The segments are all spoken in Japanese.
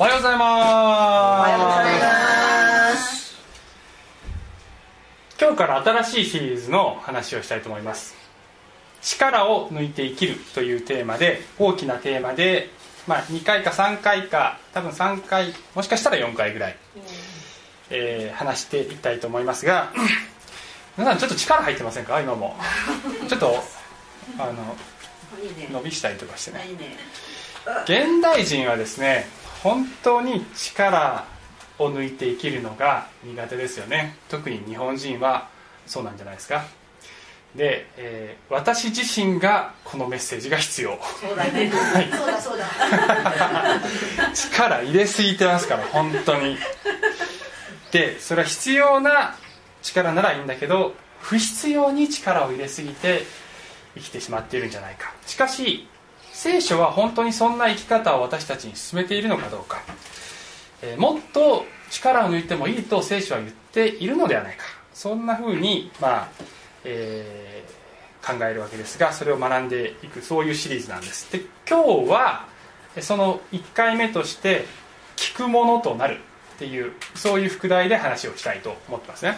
おはようございます。おはようございます。今日から新しいシリーズの話をしたいと思います。力を抜いて生きるというテーマで大きなテーマで、まあ、2回か3回か多分3回もしかしたら4回ぐらい、えー、話していきたいと思いますが 皆さんちょっと力入ってませんか？今も。ちょっとあの伸びしたりとかしてね。現代人はですね本当に力を抜いて生きるのが苦手ですよね。特に日本人はそうなんじゃないですか。で、えー、私自身がこのメッセージが必要。そうだね、はい、そうだそうだ。力入れすぎてますから本当に。でそれは必要な力ならいいんだけど不必要に力を入れすぎて生きてしまっているんじゃないか。しかし聖書は本当にそんな生き方を私たちに進めているのかどうか、えー、もっと力を抜いてもいいと聖書は言っているのではないか。そんなふうに、まあえー、考えるわけですがそれを学んでいくそういうシリーズなんです。で今日はその1回目として「聞くものとなる」っていうそういう副題で話をしたいと思ってますね。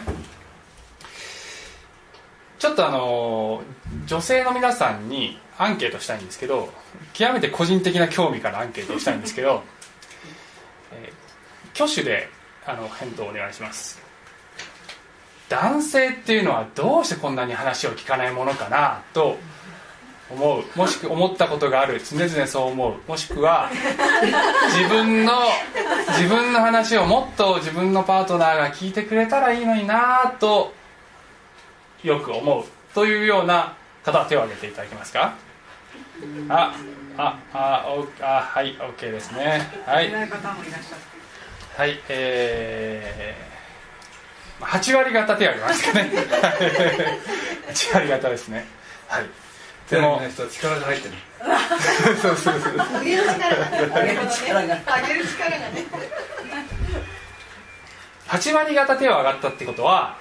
ちょっとあの女性の皆さんにアンケートしたいんですけど極めて個人的な興味からアンケートしたいんですけど、えー、挙手であの返答お願いします。男性っていうのはどうしてこんなに話を聞かないものかなと思う。もしく思ったことがある。常々そう思う。もしくは自分の自分の話をもっと自分のパートナーが聞いてくれたらいいのになとよく思うというような方は手を挙げていただけますか？あああおあはい OK ですね。はい。はいえー、8割方手を挙げますかね。8割方ですね。はい。でも力が入ってる。そうそうそう 上げる力がね。上げる力がね。8割方手を上がったってことは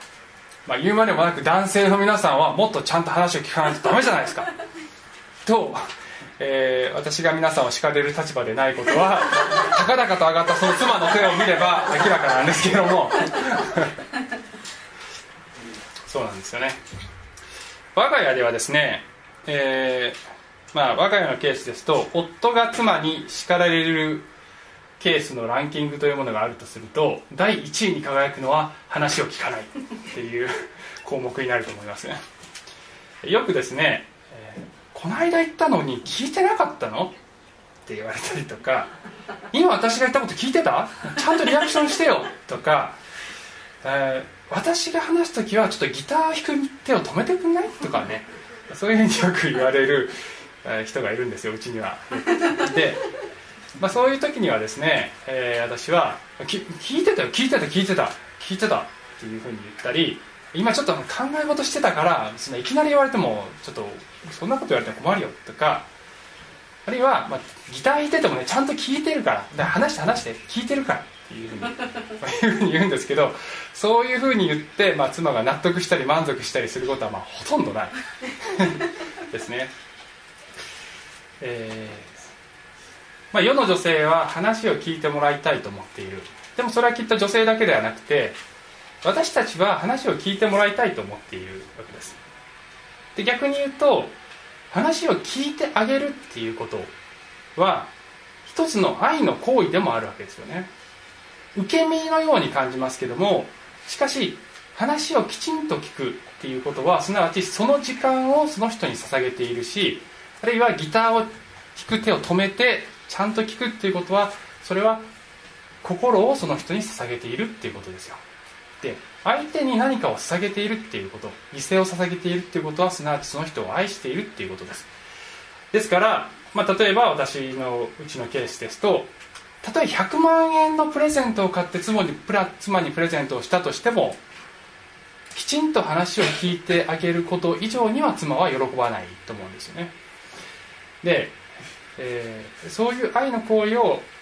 まあ、言うまでもなく男性の皆さんはもっとちゃんと話を聞かないとダメじゃないですか。と、えー、私が皆さんを叱れる立場でないことは高々と上がったその妻の手を見れば明らかなんですけども。そうなんですよね。我が家ではですね、えー、まあ、我が家のケースですと夫が妻に叱られるケースのランキングというものがあるとすると第1位に輝くのは話を聞かないっていう項目になると思いますね。よくですね、えー、この間言ったのに聞いてなかったの？って言われたりとか今私が言ったこと聞いてた？ちゃんとリアクションしてよ。とか、えー、私が話す時はちょっとギター弾く手を止めてくんない？とかね。そういうふうによく言われる人がいるんですようちには。でまあ、そういう時にはですね、えー、私は聞いてたよ聞いてた聞いてた聞いてたっていうふうに言ったり今ちょっと考え事してたからそのいきなり言われてもちょっとそんなこと言われても困るよとかあるいは、まあ、ギター弾いててもねちゃんと聞いてるからだから話して話して聞いてるからっていうふうに に言うんですけどそういうふうに言って、まあ、妻が納得したり満足したりすることはまあほとんどない ですね。えーまあ、世の女性は話を聞いてもらいたいと思っている。でもそれはきっと女性だけではなくて私たちは話を聞いてもらいたいと思っているわけです。で逆に言うと話を聞いてあげるっていうことは一つの愛の行為でもあるわけですよね。受け身のように感じますけどもしかし話をきちんと聞くっていうことはすなわちその時間をその人に捧げているしあるいはギターを弾く手を止めてちゃんと聞くっていうことはそれは心をその人に捧げているっていうことですよ。で相手に何かを捧げているっていうこと犠牲を捧げているっていうことはすなわちその人を愛しているっていうことです。ですから、まあ、例えば私のうちのケースですと例えば100万円のプレゼントを買って妻にプラ妻にプレゼントをしたとしてもきちんと話を聞いてあげること以上には妻は喜ばないと思うんですよね。でえー、そういう愛の行為を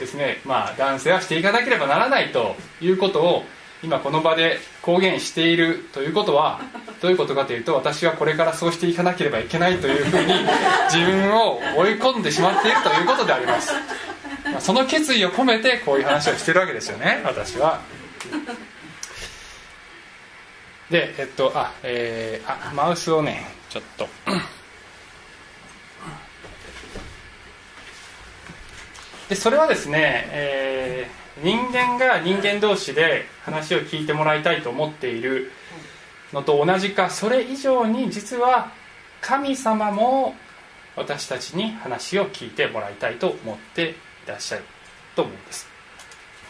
ですね、まあ、男性はしていかなければならないということを今この場で公言しているということはどういうことかというと私はこれからそうしていかなければいけないというふうに自分を追い込んでしまっているということであります。まあその決意を込めてこういう話をしてるわけですよね私は。でえっとあえー、あマウスをねちょっと。でそれはですね、えー、人間が人間同士で話を聞いてもらいたいと思っているのと同じかそれ以上に実は神様も私たちに話を聞いてもらいたいと思っていらっしゃると思うんです。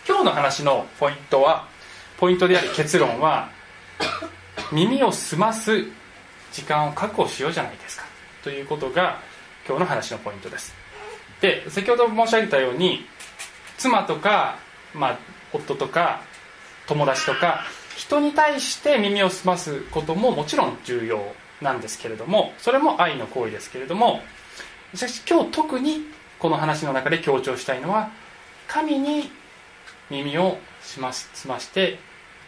今日の話のポイントはポイントであり結論は耳を澄ます時間を確保しようじゃないですかということが今日の話のポイントです。で先ほど申し上げたように妻とか、まあ、夫とか友達とか人に対して耳を澄ますことももちろん重要なんですけれどもそれも愛の行為ですけれどもしかし今日特にこの話の中で強調したいのは神に耳を澄ま澄まして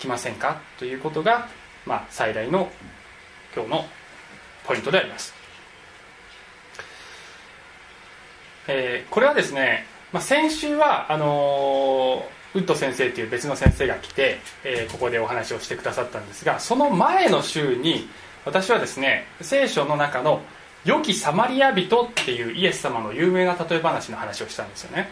きませんかということが、まあ、最大の今日のポイントであります。えー、これはですね、まあ、先週はあのー、ウッド先生という別の先生が来て、えー、ここでお話をしてくださったんですがその前の週に私はですね聖書の中の「良きサマリア人」っていうイエス様の有名な例え話の話をしたんですよね。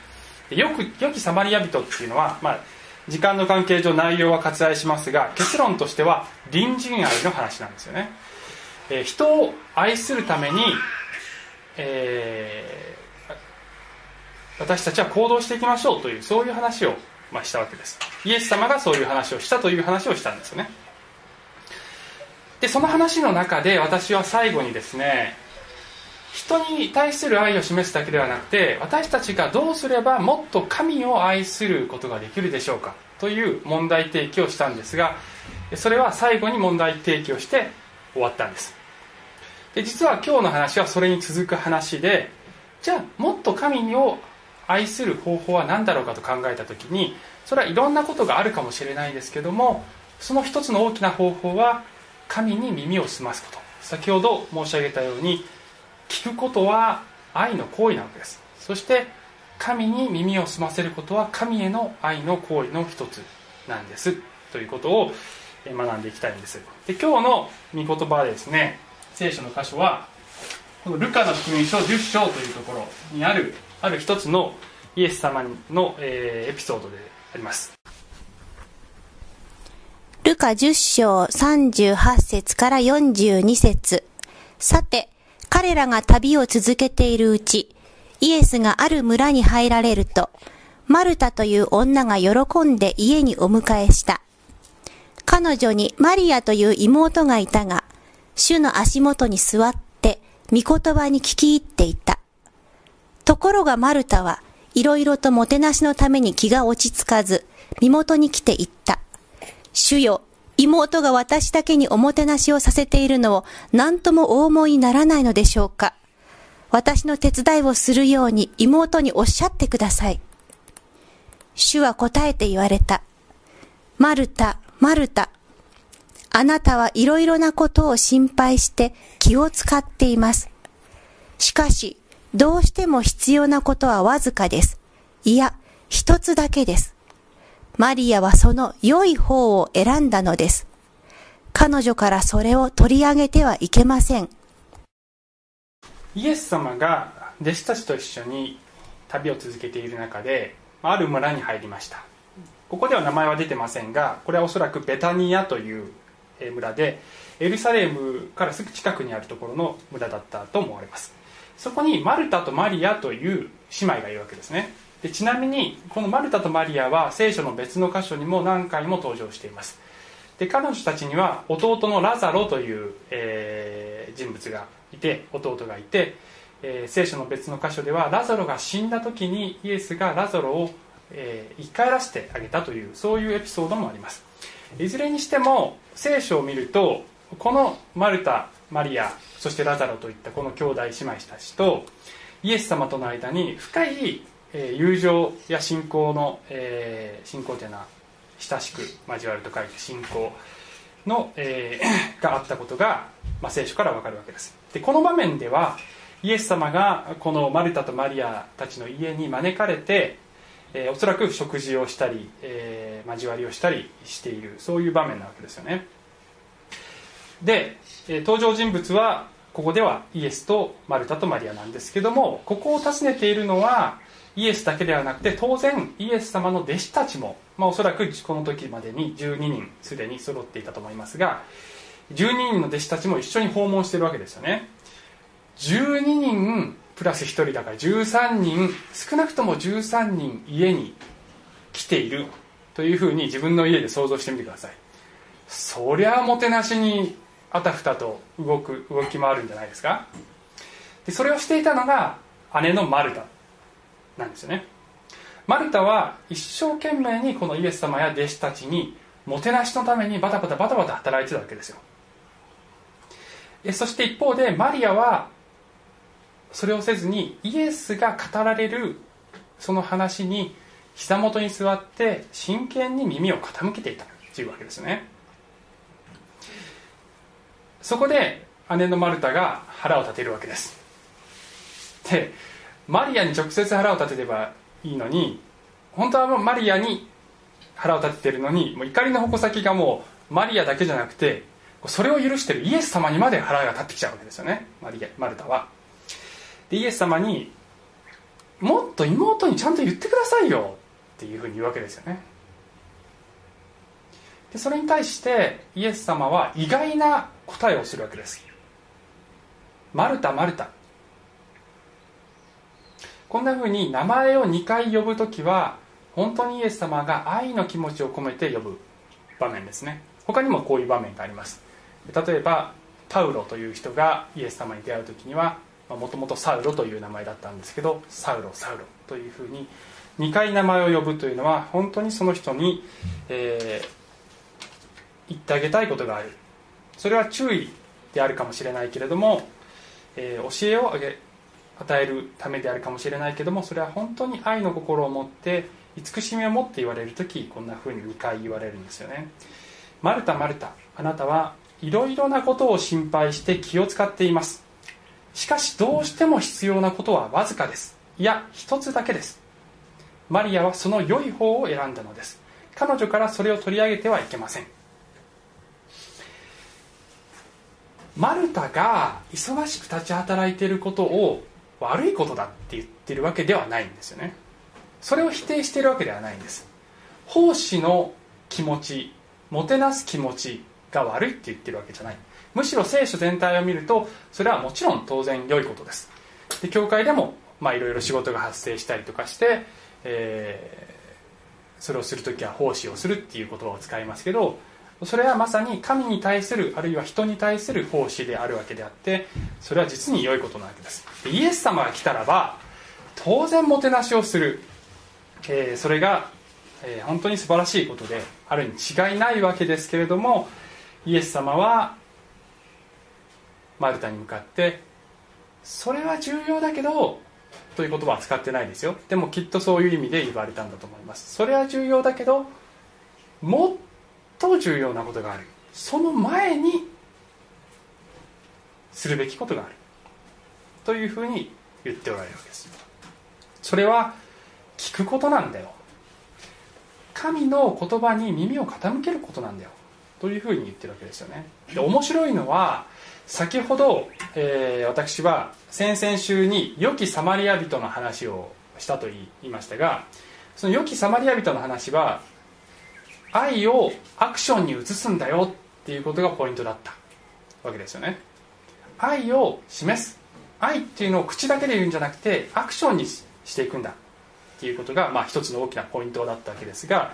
でよく良きサマリア人っていうのは、まあ、時間の関係上内容は割愛しますが結論としては隣人愛の話なんですよね、えー、人を愛するために、え私たちは行動していきましょうというそういう話を、まあ、したわけです。イエス様がそういう話をしたという話をしたんですよね。でその話の中で私は最後にですね人に対する愛を示すだけではなくて私たちがどうすればもっと神を愛することができるでしょうかという問題提起をしたんですがそれは最後に問題提起をして終わったんです。で実は今日の話はそれに続く話でじゃあもっと神を愛する方法は何だろうかと考えた時にそれはいろんなことがあるかもしれないですけどもその一つの大きな方法は神に耳を澄ますこと。先ほど申し上げたように聞くことは愛の行為なわけです。そして神に耳を澄ませることは神への愛の行為の一つなんです。ということを学んでいきたいんです。で今日の御言葉はですね。聖書の箇所はこのルカの福音書10章というところにあるある一つのイエス様の、えー、エピソードでありますルカ10章38節から42節さて、彼らが旅を続けているうち、イエスがある村に入られると、マルタという女が喜んで家にお迎えした。彼女にマリアという妹がいたが、主の足元に座って、御言葉に聞き入っていた。ところがマルタはいろいろともてなしのために気が落ち着かず、身元に来て言った。主よ、妹が私だけにおもてなしをさせているのを何ともお思いにならないのでしょうか。私の手伝いをするように妹におっしゃってください。主は答えて言われた。マルタ、マルタ。あなたはいろいろなことを心配して気を使っています。しかし、どうしても必要なことはわずかです。いや、一つだけです。マリアはその良い方を選んだのです。彼女からそれを取り上げてはいけません。イエス様が弟子たちと一緒に旅を続けている中で、ある村に入りました。ここでは名前は出てませんが、これはおそらくベタニアという村で、エルサレムからすぐ近くにあるところの村だったと思われます。そこにマルタとマリアという姉妹がいるわけですね。でちなみにこのマルタとマリアは聖書の別の箇所にも何回も登場しています。で彼女たちには弟のラザロという、えー、人物がいて弟がいて、えー、聖書の別の箇所ではラザロが死んだ時にイエスがラザロを、えー、生き返らせてあげたというそういうエピソードもあります。いずれにしても聖書を見るとこのマルタマリアそしてラザロといったこの兄弟姉妹たちとイエス様との間に深い友情や信仰の、えー、信仰というのは親しく交わると書いて信仰の、えー、があったことが、まあ、聖書から分かるわけです。でこの場面ではイエス様がこのマルタとマリアたちの家に招かれて、えー、おそらく食事をしたり、えー、交わりをしたりしているそういう場面なわけですよね。で、えー、登場人物はここではイエスとマルタとマリアなんですけどもここを訪ねているのはイエスだけではなくて当然イエス様の弟子たちも、まあ、おそらくこの時までに12人すでに揃っていたと思いますが12人の弟子たちも一緒に訪問してるわけですよね。12人プラス1人だから13人少なくとも13人家に来ているというふうに自分の家で想像してみてください。そりゃあもてなしにあたふたと動く動き回るんじゃないですか？でそれをしていたのが姉のマルタなんですよね。マルタは一生懸命にこのイエス様や弟子たちにもてなしのためにバタバタバタバタ働いてたわけですよ。そして一方でマリアはそれをせずにイエスが語られるその話に膝元に座って真剣に耳を傾けていたというわけですね。そこで姉のマルタが腹を立てるわけです。でマリアに直接腹を立てればいいのに本当はもうマリアに腹を立ててるのにもう怒りの矛先がもうマリアだけじゃなくてそれを許してるイエス様にまで腹が立ってきちゃうわけですよね。マリアマルタは。でイエス様にもっと妹にちゃんと言ってくださいよっていうふうに言うわけですよね。でそれに対してイエス様は意外な答えをするわけです。マルタマルタ。こんなふうに名前を2回呼ぶ時は本当にイエス様が愛の気持ちを込めて呼ぶ場面ですね。他にもこういう場面があります。例えばパウロという人がイエス様に出会う時にはもともとサウロという名前だったんですけどサウロサウロというふうに2回名前を呼ぶというのは本当にその人に、えー、言ってあげたいことがある。それは注意であるかもしれないけれども、えー、教えをあげ与えるためであるかもしれないけどもそれは本当に愛の心を持って慈しみを持って言われる時こんなふうに2回言われるんですよね。マルタマルタあなたはいろいろなことを心配して気を使っています。しかしどうしても必要なことはわずかです。いや一つだけです。マリアはその良い方を選んだのです。彼女からそれを取り上げてはいけません。マルタが忙しく立ち働いていることを悪いことだって言ってるわけではないんですよね。それを否定しているわけではないんです。奉仕の気持ちもてなす気持ちが悪いって言ってるわけじゃない。むしろ聖書全体を見るとそれはもちろん当然良いことです。で教会でもいろいろ仕事が発生したりとかして、えー、それをする時は奉仕をするっていう言葉を使いますけどそれはまさに神に対するあるいは人に対する奉仕であるわけであってそれは実に良いことなわけです。でイエス様が来たらば当然もてなしをする、えー、それが、えー、本当に素晴らしいことであるに違いないわけですけれどもイエス様はマルタに向かってそれは重要だけどという言葉は使ってないですよ。でもきっとそういう意味で言われたんだと思います。それは重要だけどもっと重要なことがあるその前にするべきことがある。というふうに言っておられるわけです。それは聞くことなんだよ。神の言葉に耳を傾けることなんだよ。というふうに言ってるわけですよね。で面白いのは先ほど、えー、私は先々週に良きサマリア人の話をしたと言いましたがその良きサマリア人の話は愛をアクションに移すんだよっていうことがポイントだったわけですよね。愛を示す。愛っていうのを口だけで言うんじゃなくてアクションにしていくんだっていうことが、まあ、一つの大きなポイントだったわけですが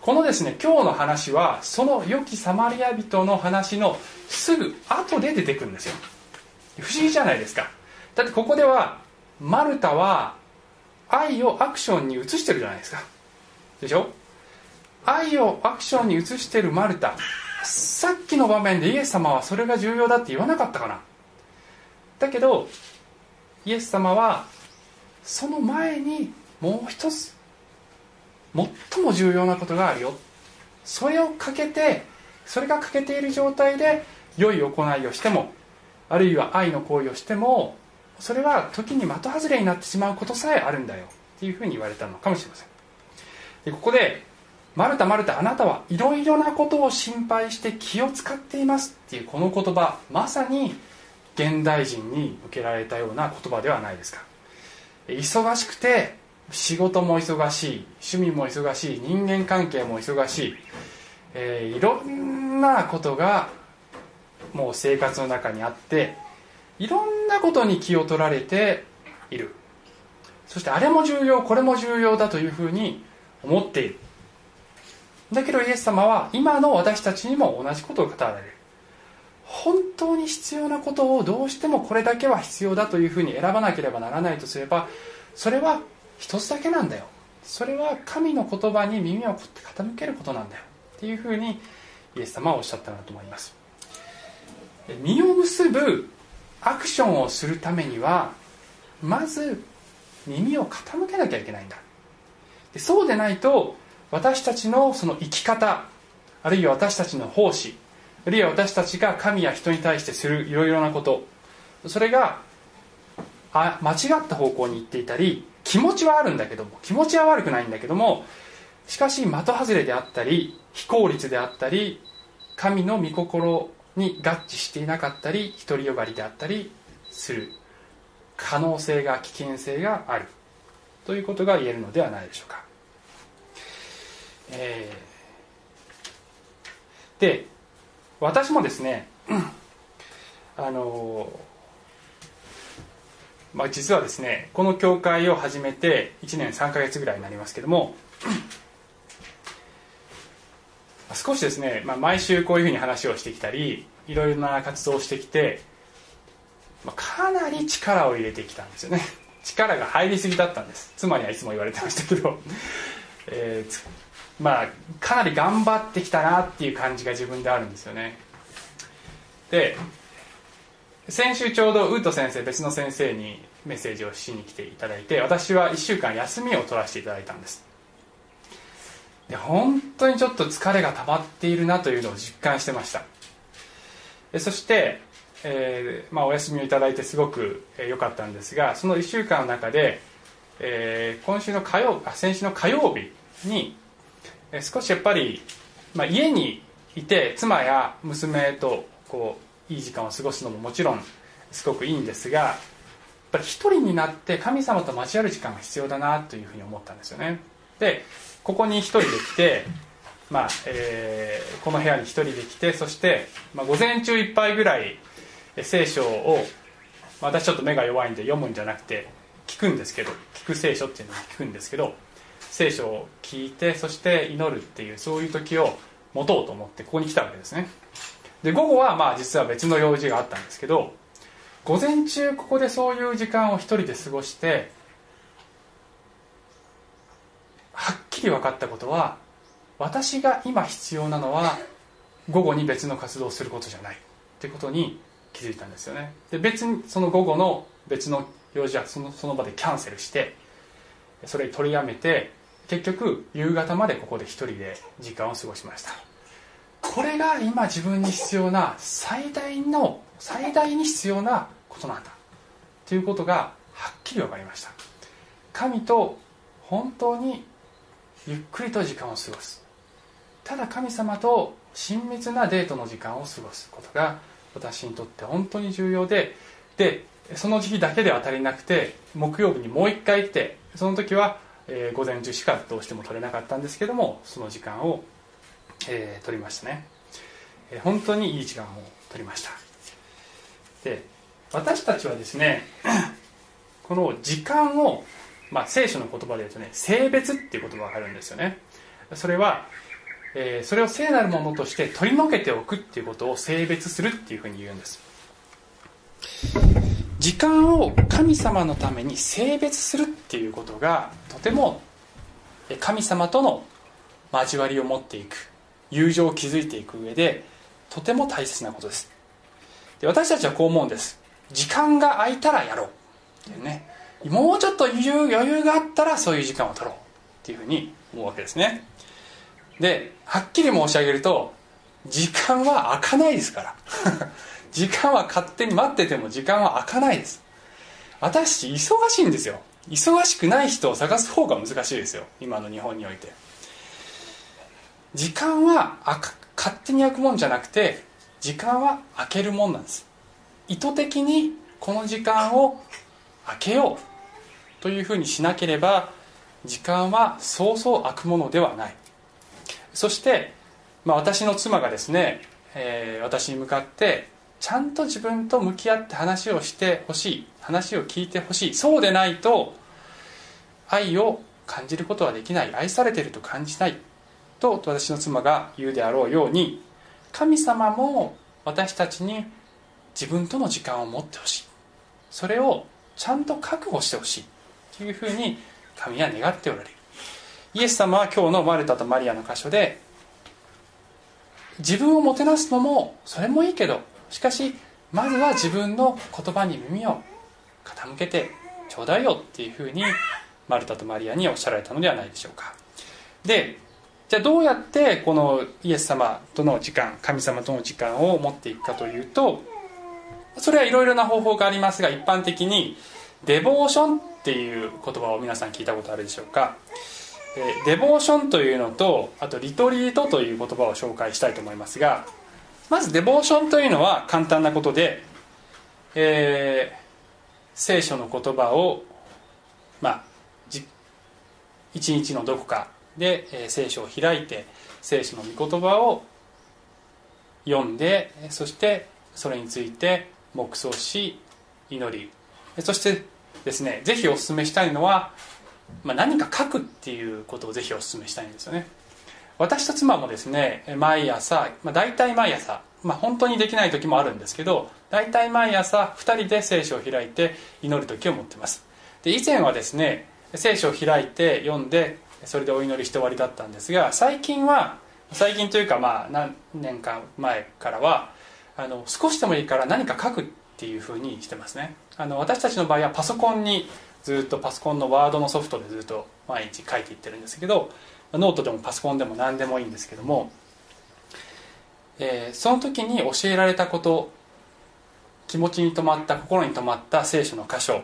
このですね今日の話はその良きサマリア人の話のすぐ後で出てくるんですよ。不思議じゃないですか。だってここではマルタは愛をアクションに移してるじゃないですか。でしょ？愛をアクションに移しているマルタ。さっきの場面でイエス様はそれが重要だって言わなかったかな。だけどイエス様はその前にもう一つ最も重要なことがあるよ。それをかけてそれが欠けている状態で良い行いをしてもあるいは愛の行為をしてもそれは時に的外れになってしまうことさえあるんだよ。っていうふうに言われたのかもしれません。でここで「マルタマルタあなたはいろいろなことを心配して気を使っています」っていうこの言葉まさに現代人に向けられたような言葉ではないですか。忙しくて仕事も忙しい趣味も忙しい人間関係も忙しい、えー、いろんなことがもう生活の中にあっていろんなことに気を取られている。そしてあれも重要これも重要だというふうに思っている。だけどイエス様は今の私たちにも同じことを語られる。本当に必要なことをどうしてもこれだけは必要だというふうに選ばなければならないとすればそれは一つだけなんだよ。それは神の言葉に耳を傾けることなんだよ。っていうふうにイエス様はおっしゃったなと思います。実を結ぶアクションをするためにはまず耳を傾けなきゃいけないんだ。でそうでないと私たちのその生き方あるいは私たちの奉仕あるいは私たちが神や人に対してするいろいろなことそれがあ間違った方向に行っていたり気持ちはあるんだけども気持ちは悪くないんだけどもしかし的外れであったり非効率であったり神の御心に合致していなかったり独りよがりであったりする。可能性が危険性がある。ということが言えるのではないでしょうか、えー、で私もですねあのまあ、実はですねこの教会を始めて1年3か月ぐらいになりますけども少しですね、まあ、毎週こういうふうに話をしてきたりいろいろな活動をしてきて、まあ、かなり力を入れてきたんですよね。力が入りすぎだったんです。妻にはいつも言われてましたけど、えー、まあかなり頑張ってきたなっていう感じが自分であるんですよね。で先週ちょうどウート先生別の先生にメッセージをしに来ていただいて私は1週間休みを取らせていただいたんです。で本当にちょっと疲れが溜まっているなというのを実感してました。そして、えーまあ、お休みをいただいてすごく良かったんですがその1週間の中で、えー、今週の火曜あ先週の火曜日に、少しやっぱり、まあ、家にいて妻や娘とこういい時間を過ごすのももちろんすごくいいんですがやっぱり一人になって神様と交わる時間が必要だなというふうに思ったんですよね。でここに一人で来て、まあえー、この部屋に一人で来てそして、まあ、午前中いっぱいぐらい聖書を、私ちょっと目が弱いんで読むんじゃなくて聞くんですけど聞く聖書っていうのを聞くんですけど聖書を聞いてそして祈るっていうそういう時を持とうと思ってここに来たわけですね。で午後はまあ実は別の用事があったんですけど午前中ここでそういう時間を一人で過ごしてはっきり分かったことは私が今必要なのは午後に別の活動をすることじゃない。ってことに気づいたんですよね。で別にその午後の別の用事はそのその場でキャンセルしてそれ取りやめて結局夕方までここで一人で時間を過ごしました。これが今自分に必要な最大の最大に必要なことなんだ。ということがはっきり分かりました。神と本当にゆっくりと時間を過ごす。ただ神様と親密なデートの時間を過ごすことが私にとって本当に重要ででその時期だけでは足りなくて木曜日にもう一回来てその時は、えー、午前中しかどうしても取れなかったんですけどもその時間を、えー、取りましたね、えー、本当にいい時間を取りました。で私たちはですね この時間をまあ、聖書の言葉で言うとね性別っていう言葉があるんですよね。それは、えー、それを聖なるものとして取り除けておくっていうことを性別するっていうふうに言うんです。時間を神様のために性別するっていうことがとても神様との交わりを持っていく友情を築いていく上でとても大切なことです。で私たちはこう思うんです。時間が空いたらやろうっていうね。もうちょっと余裕があったらそういう時間を取ろうっていうふうに思うわけですね。ではっきり申し上げると時間は空かないですから。時間は勝手に待ってても時間は空かないです。私忙しいんですよ。忙しくない人を探す方が難しいですよ。今の日本において。時間は勝手に空くもんじゃなくて時間は空けるもんなんです。意図的にこの時間を空けようというふうにしなければ時間はそうそう空くものではない。そして、まあ、私の妻がですね、えー、私に向かってちゃんと自分と向き合って話をしてほしい話を聞いてほしい。そうでないと愛を感じることはできない。愛されていると感じないと私の妻が言うであろうように神様も私たちに自分との時間を持ってほしい。それをちゃんと覚悟してほしいというふうに神は願っておられる。イエス様は今日のマルタとマリアの箇所で自分をもてなすのもそれもいいけどしかしまずは自分の言葉に耳を傾けてちょうだいよっていうふうにマルタとマリアにおっしゃられたのではないでしょうか。でじゃあどうやってこのイエス様との時間神様との時間を持っていくかというとそれはいろいろな方法がありますが一般的にデボーションっていう言葉を皆さん聞いたことあるでしょうか。デボーションというのとあとリトリートという言葉を紹介したいと思いますがまずデボーションというのは簡単なことで、えー、聖書の言葉をまあ一日のどこかで、えー、聖書を開いて聖書の御言葉を読んでそしてそれについて黙想し祈り。そしてですねぜひお勧めしたいのは、まあ、何か書くっていうことをぜひお勧めしたいんですよね。私と妻もですね毎朝、まあ、大体毎朝、まあ、本当にできない時もあるんですけど大体毎朝2人で聖書を開いて祈る時を持ってます。で以前はですね聖書を開いて読んでそれでお祈りして終わりだったんですが最近は最近というかまあ何年か前からはあの少しでもいいから何か書くっていうふうにしてますね。あの私たちの場合はパソコンにずっとパソコンのワードのソフトでずっと毎日書いていってるんですけどノートでもパソコンでも何でもいいんですけども、えー、その時に教えられたこと気持ちに留まった心に留まった聖書の箇所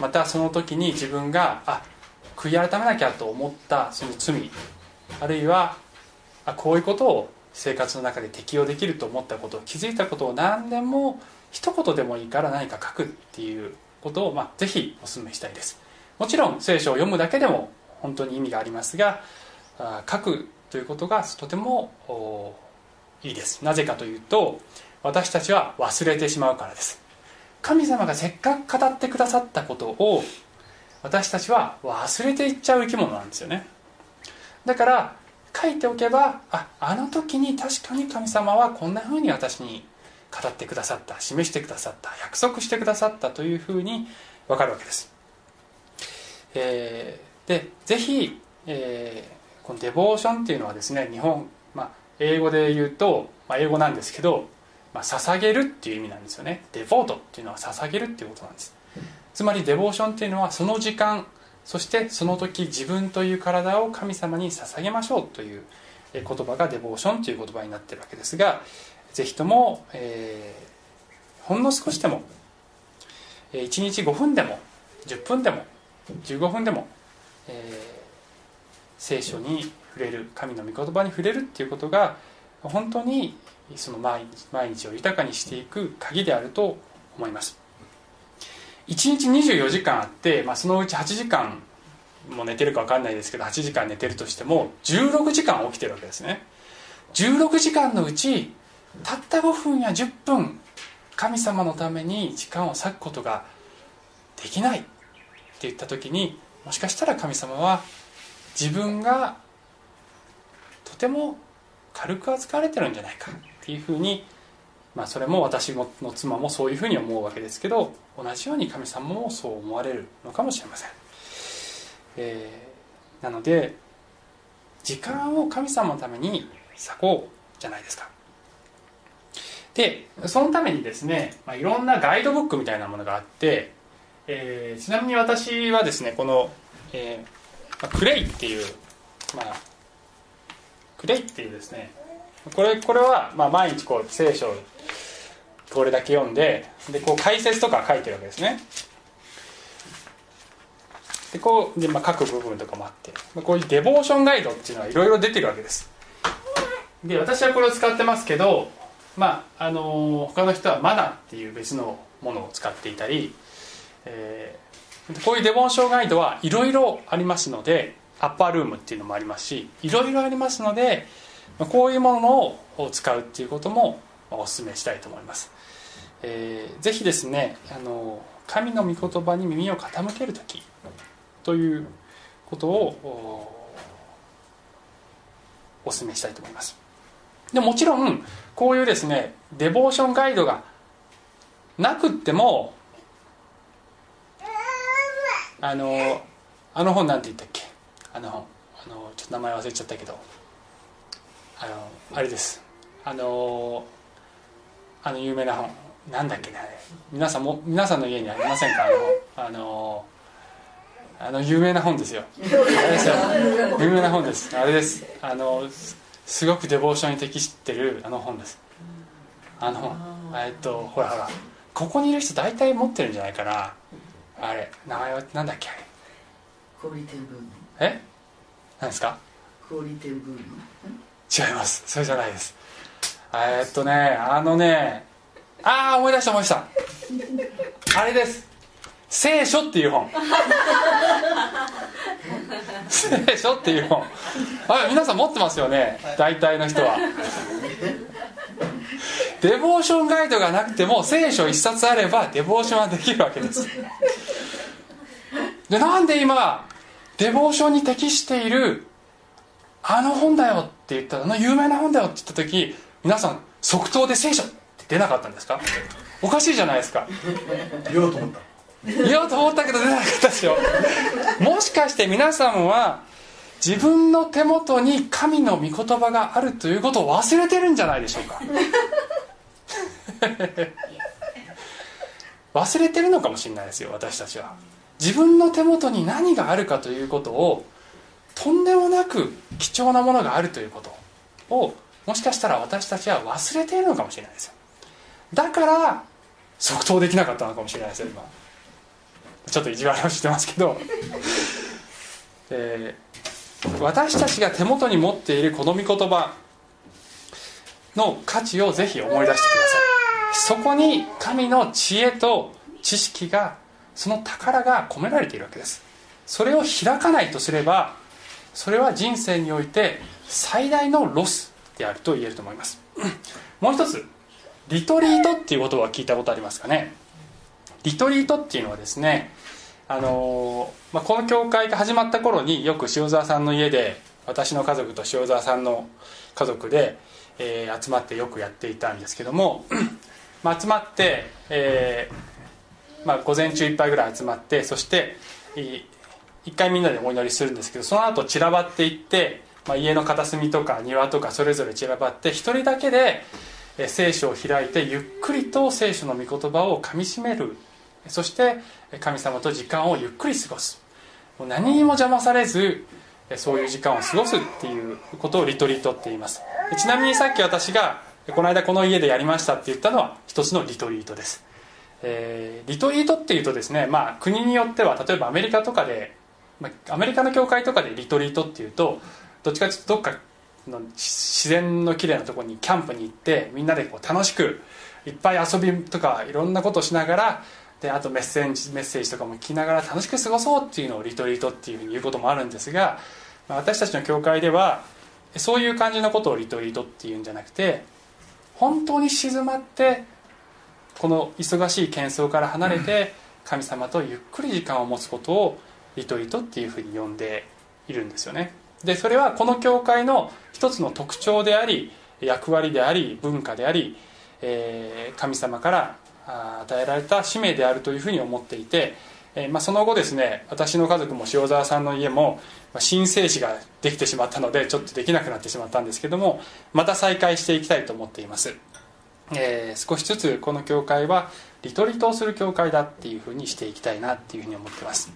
またその時に自分があ悔い改めなきゃと思ったその罪あるいはあこういうことを生活の中で適用できると思ったこと気づいたことを何でも一言でもいいから何か書くっていうことを、まあ、ぜひお勧めしたいです。もちろん聖書を読むだけでも本当に意味がありますが書くということがとてもいいです。なぜかというと私たちは忘れてしまうからです。神様がせっかく語ってくださったことを私たちは忘れていっちゃう生き物なんですよね。だから書いておけばああの時に確かに神様はこんなふうに私に語ってくださった示してくださった約束してくださったというふうに分かるわけです、えー、でぜひ、えー、このデボーションっていうのはですね日本、まあ、英語で言うと、まあ、英語なんですけどまあ、捧げるっていう意味なんですよね。デボートっていうのは捧げるっていうことなんです。つまりデボーションっていうのはその時間そしてその時自分という体を神様に捧げましょうという言葉がデボーションという言葉になってるわけですがぜひとも、えー、ほんの少しでも1日5分でも10分でも15分でも、えー、聖書に触れる神の御言葉に触れるっていうことが本当にその毎日を豊かにしていく鍵であると思います。1日24時間あって、まあ、そのうち8時間も寝てるか分かんないですけど8時間寝てるとしても16時間起きてるわけですね。16時間のうちたった5分や10分神様のために時間を割くことができないって言った時にもしかしたら神様は自分がとても軽く扱われてるんじゃないかっていうふうに、まあ、それも私の妻もそういうふうに思うわけですけど同じように神様もそう思われるのかもしれません、えー、なので時間を神様のために割こうじゃないですか。でそのためにですね、まあ、いろんなガイドブックみたいなものがあって、えー、ちなみに私はですねこの、えー、クレイっていう、まあ、くれっていうですねこれこれはまあ毎日こう聖書をこれだけ読んででこう解説とか書いてるわけですね。でこうで、まあ、書く部分とかもあって、まあ、こういうデボーションガイドっていうのはいろいろ出てるわけです。で私はこれを使ってますけどまああのー、他の人はマナっていう別のものを使っていたり、えー、こういうデボーションガイドはいろいろありますのでアッパールームっていうのもありますしいろいろありますのでこういうものを使うっていうこともお勧めしたいと思います、えー、ぜひですねあの神の御言葉に耳を傾ける時ということをお勧めしたいと思います。でもちろんこういうですねデボーションガイドがなくってもあのあの本なんて言ったっけ？あの本あのちょっと名前忘れちゃったけど。あのあれです。あのあの有名な本。なんだっけね皆さんも皆さんの家にありませんか？あのあのあの有名な本ですよ。あれですよ。有名な本です。あれです。あのすごくデボーションに適してるあの本です。あの本えっとほらほら。ここにいる人大体持ってるんじゃないかな。あれ名前はなんだっけあれ。氷天ブーム。え？何ですか？氷天ブーム？違います。それじゃないです。えっとねあのねああ思い出した思い出した。あれです。聖書っていう本。聖書っていう本。あ皆さん持ってますよね？大体の人は。デボーションガイドがなくても聖書一冊あればデボーションはできるわけですでなんで今デボーションに適しているあの本だよって言ったあの有名な本だよって言った時皆さん即答で聖書って出なかったんですか？おかしいじゃないですか。言おうと思った。言おうと思ったけど出なかったですよ。もしかして皆さんは自分の手元に神の御言葉があるということを忘れてるんじゃないでしょうか？忘れてるのかもしれないですよ私たちは自分の手元に何があるかということをとんでもなく貴重なものがあるということをもしかしたら私たちは忘れているのかもしれないですよ。だから即答できなかったのかもしれないですよ今。ちょっと意地悪をしてますけど、えー、私たちが手元に持っているこの御言葉の価値をぜひ思い出してください。そこに神の知恵と知識がその宝が込められているわけです。それを開かないとすればそれは人生において最大のロスであると言えると思います。もう一つリトリートっていう言葉は聞いたことありますかね。リトリートっていうのはですねあのまあ、この教会が始まった頃によく塩沢さんの家で私の家族と塩沢さんの家族で、えー、集まってよくやっていたんですけども、まあ、集まって、えー、まあ、午前中いっぱいぐらい集まってそして一回みんなでお祈りするんですけどその後散らばっていって、まあ、家の片隅とか庭とかそれぞれ散らばって一人だけで聖書を開いてゆっくりと聖書の御言葉をかみしめる。そして神様と時間をゆっくり過ごす。もう何にも邪魔されずそういう時間を過ごすっていうことをリトリートって言います。ちなみにさっき私がこの間この家でやりましたって言ったのは一つのリトリートです、えー、リトリートっていうとですね、まあ、国によっては例えばアメリカとかで、まあ、アメリカの教会とかでリトリートっていうとどっちかというとどっかの自然のきれいなところにキャンプに行ってみんなでこう楽しくいっぱい遊びとかいろんなことをしながらであとメッセージメッセージとかも聞きながら楽しく過ごそうっていうのをリトリートっていうふうに言うこともあるんですがまあ私たちの教会ではそういう感じのことをリトリートっていうんじゃなくて本当に静まってこの忙しい喧騒から離れて神様とゆっくり時間を持つことをリトリートっていうふうに呼んでいるんですよね。でそれはこの教会の一つの特徴であり役割であり文化であり、えー、神様から与えられた使命であるというふうに思っていて、えー、まあ、その後ですね私の家族も塩沢さんの家も新生児ができてしまったのでちょっとできなくなってしまったんですけどもまた再開していきたいと思っています、えー、少しずつこの教会はリトリートをする教会だっていうふうにしていきたいなっていうふうに思ってます。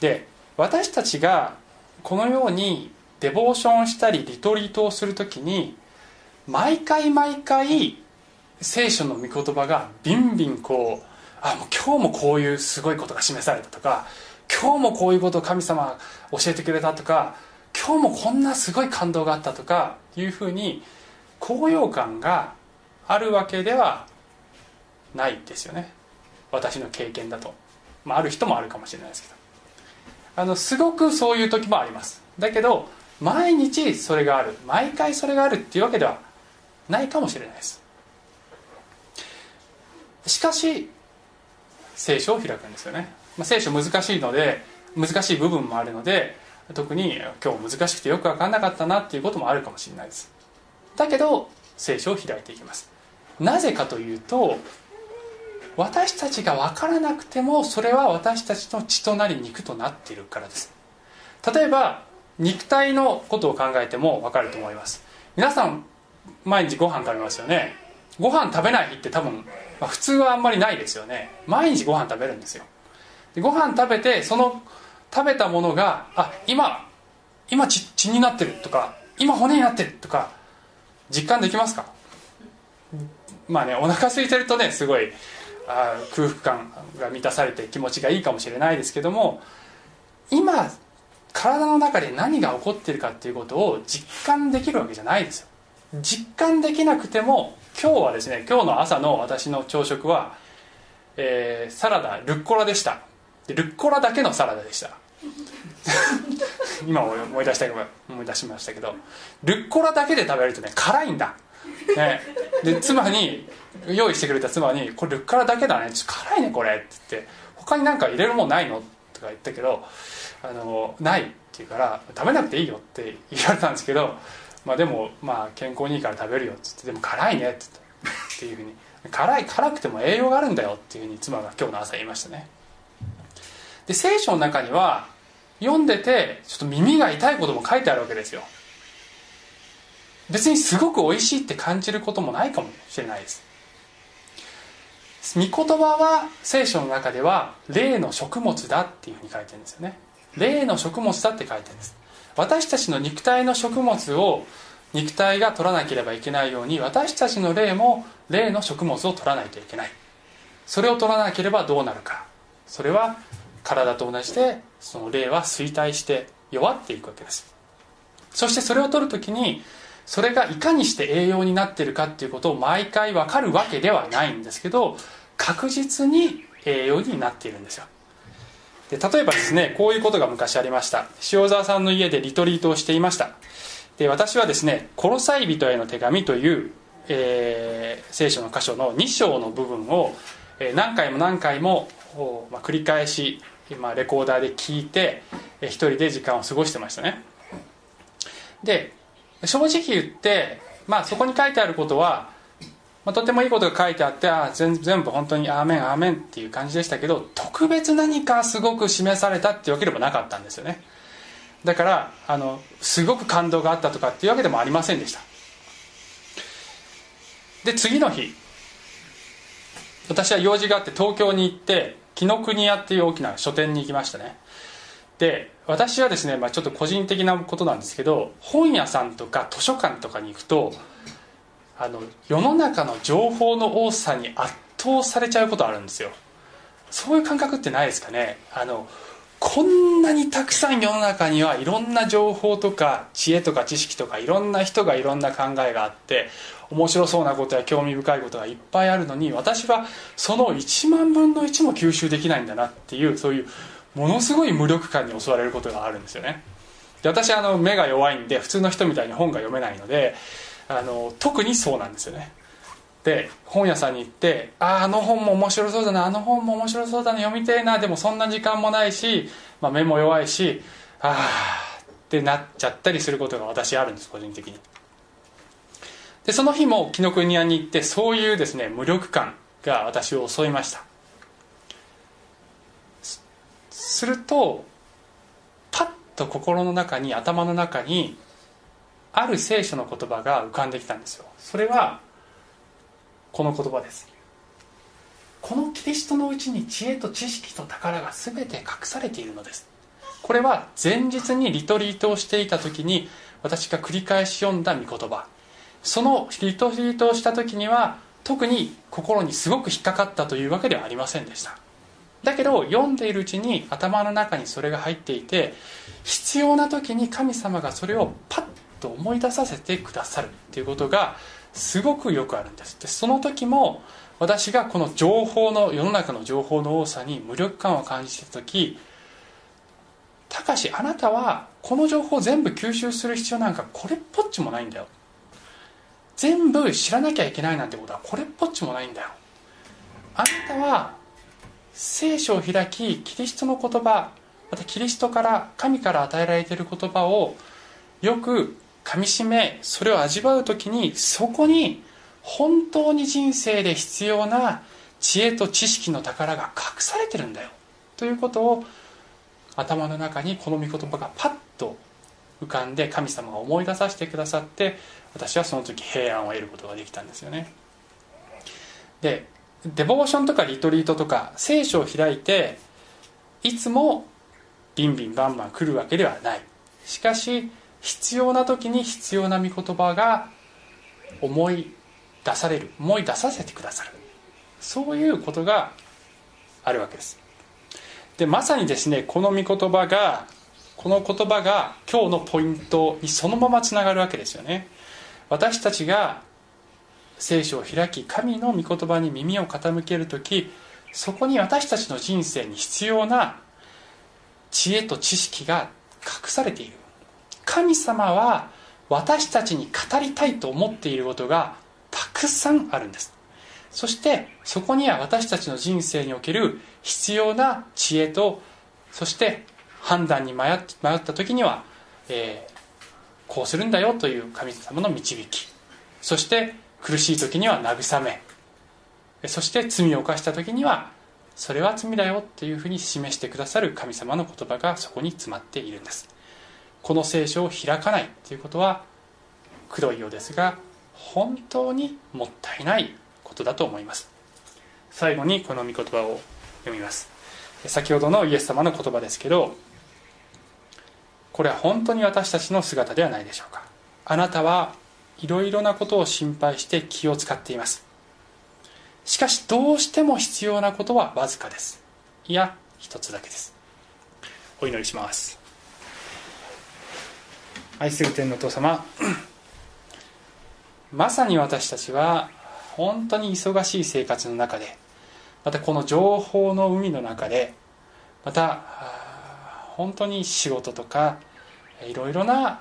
で私たちがこのようにデボーションしたりリトリートをする時に毎回毎回聖書の御言葉がビンビンこうあもう今日もこういうすごいことが示されたとか今日もこういうことを神様教えてくれたとか今日もこんなすごい感動があったとかいうふうに高揚感があるわけではないですよね。私の経験だと、まあ、ある人もあるかもしれないですけど。あのすごくそういう時もあります。だけど毎日それがある。毎回それがあるっていうわけではないかもしれないです。しかし聖書を開くんですよね、まあ、聖書難しいので難しい部分もあるので特に今日難しくてよく分かんなかったなっていうこともあるかもしれないです。だけど聖書を開いていきます。なぜかというと私たちが分からなくてもそれは私たちの血となり肉となっているからです。例えば肉体のことを考えても分かると思います。皆さん毎日ご飯食べますよね。ご飯食べない日って多分、まあ、普通はあんまりないですよね。毎日ご飯食べるんですよ。でご飯食べてその食べたものがあ今今血血になってるとか今骨になってるとか実感できますか？まあねお腹空いてるとねすごいあ空腹感が満たされて気持ちがいいかもしれないですけども今体の中で何が起こってるかっていうことを実感できるわけじゃないですよ。実感できなくても今日はですね今日の朝の私の朝食は、えー、サラダルッコラでした。でルッコラだけのサラダでした。今思い出した思い出しましたけどルッコラだけで食べるとね辛いんだ、ね、で妻に用意してくれた妻に「これルッコラだけだね。ちょっと辛いねこれ」って言って「他に何か入れるもんないの?」とか言ったけど「あのない」って言うから「食べなくていいよ」って言われたんですけどまあでもまあ健康にいいから食べるよっつってでも辛いねって言っていうふうに。辛い辛くても栄養があるんだよっていうふうに妻が今日の朝言いましたね。で聖書の中には読んでてちょっと耳が痛いことも書いてあるわけですよ。別にすごく美味しいって感じることもないかもしれないです。御言葉は聖書の中では霊の食物だっていうふうに書いてるんですよね。霊の食物だって書いてるんです。私たちの肉体の食物を肉体が取らなければいけないように私たちの霊も霊の食物を取らないといけない。それを取らなければどうなるか。それは体と同じでその霊は衰退して弱っていくわけです。そしてそれを取る時にそれがいかにして栄養になってるかっていうことを毎回分かるわけではないんですけど確実に栄養になっているんですよ。で例えばですねこういうことが昔ありました。塩沢さんの家でリトリートをしていました。で私はですね「コロサイ人への手紙」という、えー、聖書の箇所の2章の部分を、え、何回も何回も、まあ、繰り返し、まあ、レコーダーで聞いて、え、一人で時間を過ごしてましたね。で正直言って、まあ、そこに書いてあることはまあ、とてもいいことが書いてあってあ全全部本当にアーメンアーメンっていう感じでしたけど特別何かすごく示されたっていうわけでもなかったんですよね。だからあのすごく感動があったとかっていうわけでもありませんでした。で次の日私は用事があって東京に行って紀ノ国屋っていう大きな書店に行きましたね。で私はですね、まあ、ちょっと個人的なことなんですけど本屋さんとか図書館とかに行くとあの世の中の情報の多さに圧倒されちゃうことあるんですよ。そういう感覚ってないですかね。あのこんなにたくさん世の中にはいろんな情報とか知恵とか知識とかいろんな人がいろんな考えがあって面白そうなことや興味深いことがいっぱいあるのに私はその1万分の1も吸収できないんだなっていうそういうものすごい無力感に襲われることがあるんですよね。で私あの目が弱いんで普通の人みたいに本が読めないのであの特にそうなんですよね。で本屋さんに行ってあああの本も面白そうだなあの本も面白そうだな読みたいなでもそんな時間もないし、まあ、目も弱いしああってなっちゃったりすることが私あるんです個人的に。でその日も紀ノ国屋に行ってそういうですね無力感が私を襲いました。するとパッと心の中に頭の中にある聖書の言葉が浮かんできたんですよ。それはこの言葉です。このキリストのうちに知恵と知識と宝が全て隠されているのです。これは前日にリトリートをしていた時に私が繰り返し読んだ御言葉。そのリトリートをした時には特に心にすごく引っかかったというわけではありませんでした。だけど読んでいるうちに頭の中にそれが入っていて必要な時に神様がそれをパッと思い出させてくださるっていうことがすごくよくあるんです。でその時も私がこの情報の世の中の情報の多さに無力感を感じてた時たかしあなたはこの情報を全部吸収する必要なんかこれっぽっちもないんだよ。全部知らなきゃいけないなんてことはこれっぽっちもないんだよ。あなたは聖書を開きキリストの言葉またキリストから神から与えられている言葉をよくかみしめそれを味わう時にそこに本当に人生で必要な知恵と知識の宝が隠されてるんだよ。ということを頭の中にこの御言葉がパッと浮かんで神様が思い出させてくださって私はその時平安を得ることができたんですよね。でデボーションとかリトリートとか聖書を開いていつもビンビンバンバン来るわけではない。しかし必要な時に必要な御言葉が思い出される。思い出させてくださる。そういうことがあるわけです。でまさにですねこの御言葉がこの言葉が今日のポイントにそのままつながるわけですよね。私たちが聖書を開き神の御言葉に耳を傾ける時そこに私たちの人生に必要な知恵と知識が隠されている。神様は私たちに語りたいと思っていることがたくさんあるんです。そしてそこには私たちの人生における必要な知恵とそして判断に迷った時には、えー、こうするんだよという神様の導き。そして苦しい時には慰め。そして罪を犯した時にはそれは罪だよというふうに示してくださる神様の言葉がそこに詰まっているんです。この聖書を開かないということはくどいようですが本当にもったいないことだと思います。最後にこの御言葉を読みます。先ほどのイエス様の言葉ですけどこれは本当に私たちの姿ではないでしょうか。あなたはいろいろなことを心配して気を使っています。しかしどうしても必要なことはわずかです。いや一つだけです。お祈りします。愛する天のお父様まさに私たちは本当に忙しい生活の中でまたこの情報の海の中でまた本当に仕事とかいろいろな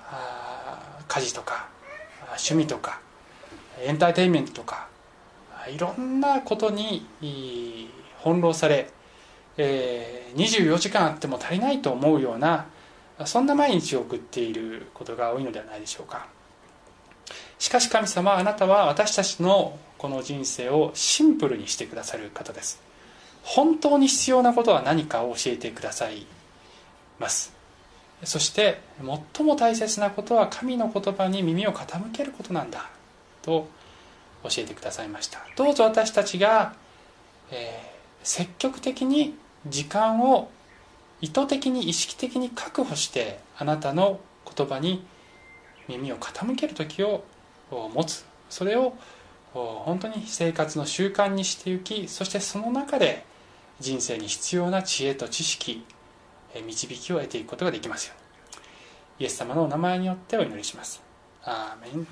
家事とか趣味とかエンターテインメントとかいろんなことに翻弄され、え24時間あっても足りないと思うようなそんな毎日を送っていることが多いのではないでしょうか。しかし神様あなたは私たちのこの人生をシンプルにしてくださる方です。本当に必要なことは何かを教えてくださいます。そして最も大切なことは神の言葉に耳を傾けることなんだと教えてくださいました。どうぞ私たちが、えー、積極的に時間を意図的に意識的に確保してあなたの言葉に耳を傾ける時を持つ。それを本当に生活の習慣にしていきそしてその中で人生に必要な知恵と知識導きを得ていくことができますように。イエス様のお名前によってお祈りします。アーメン。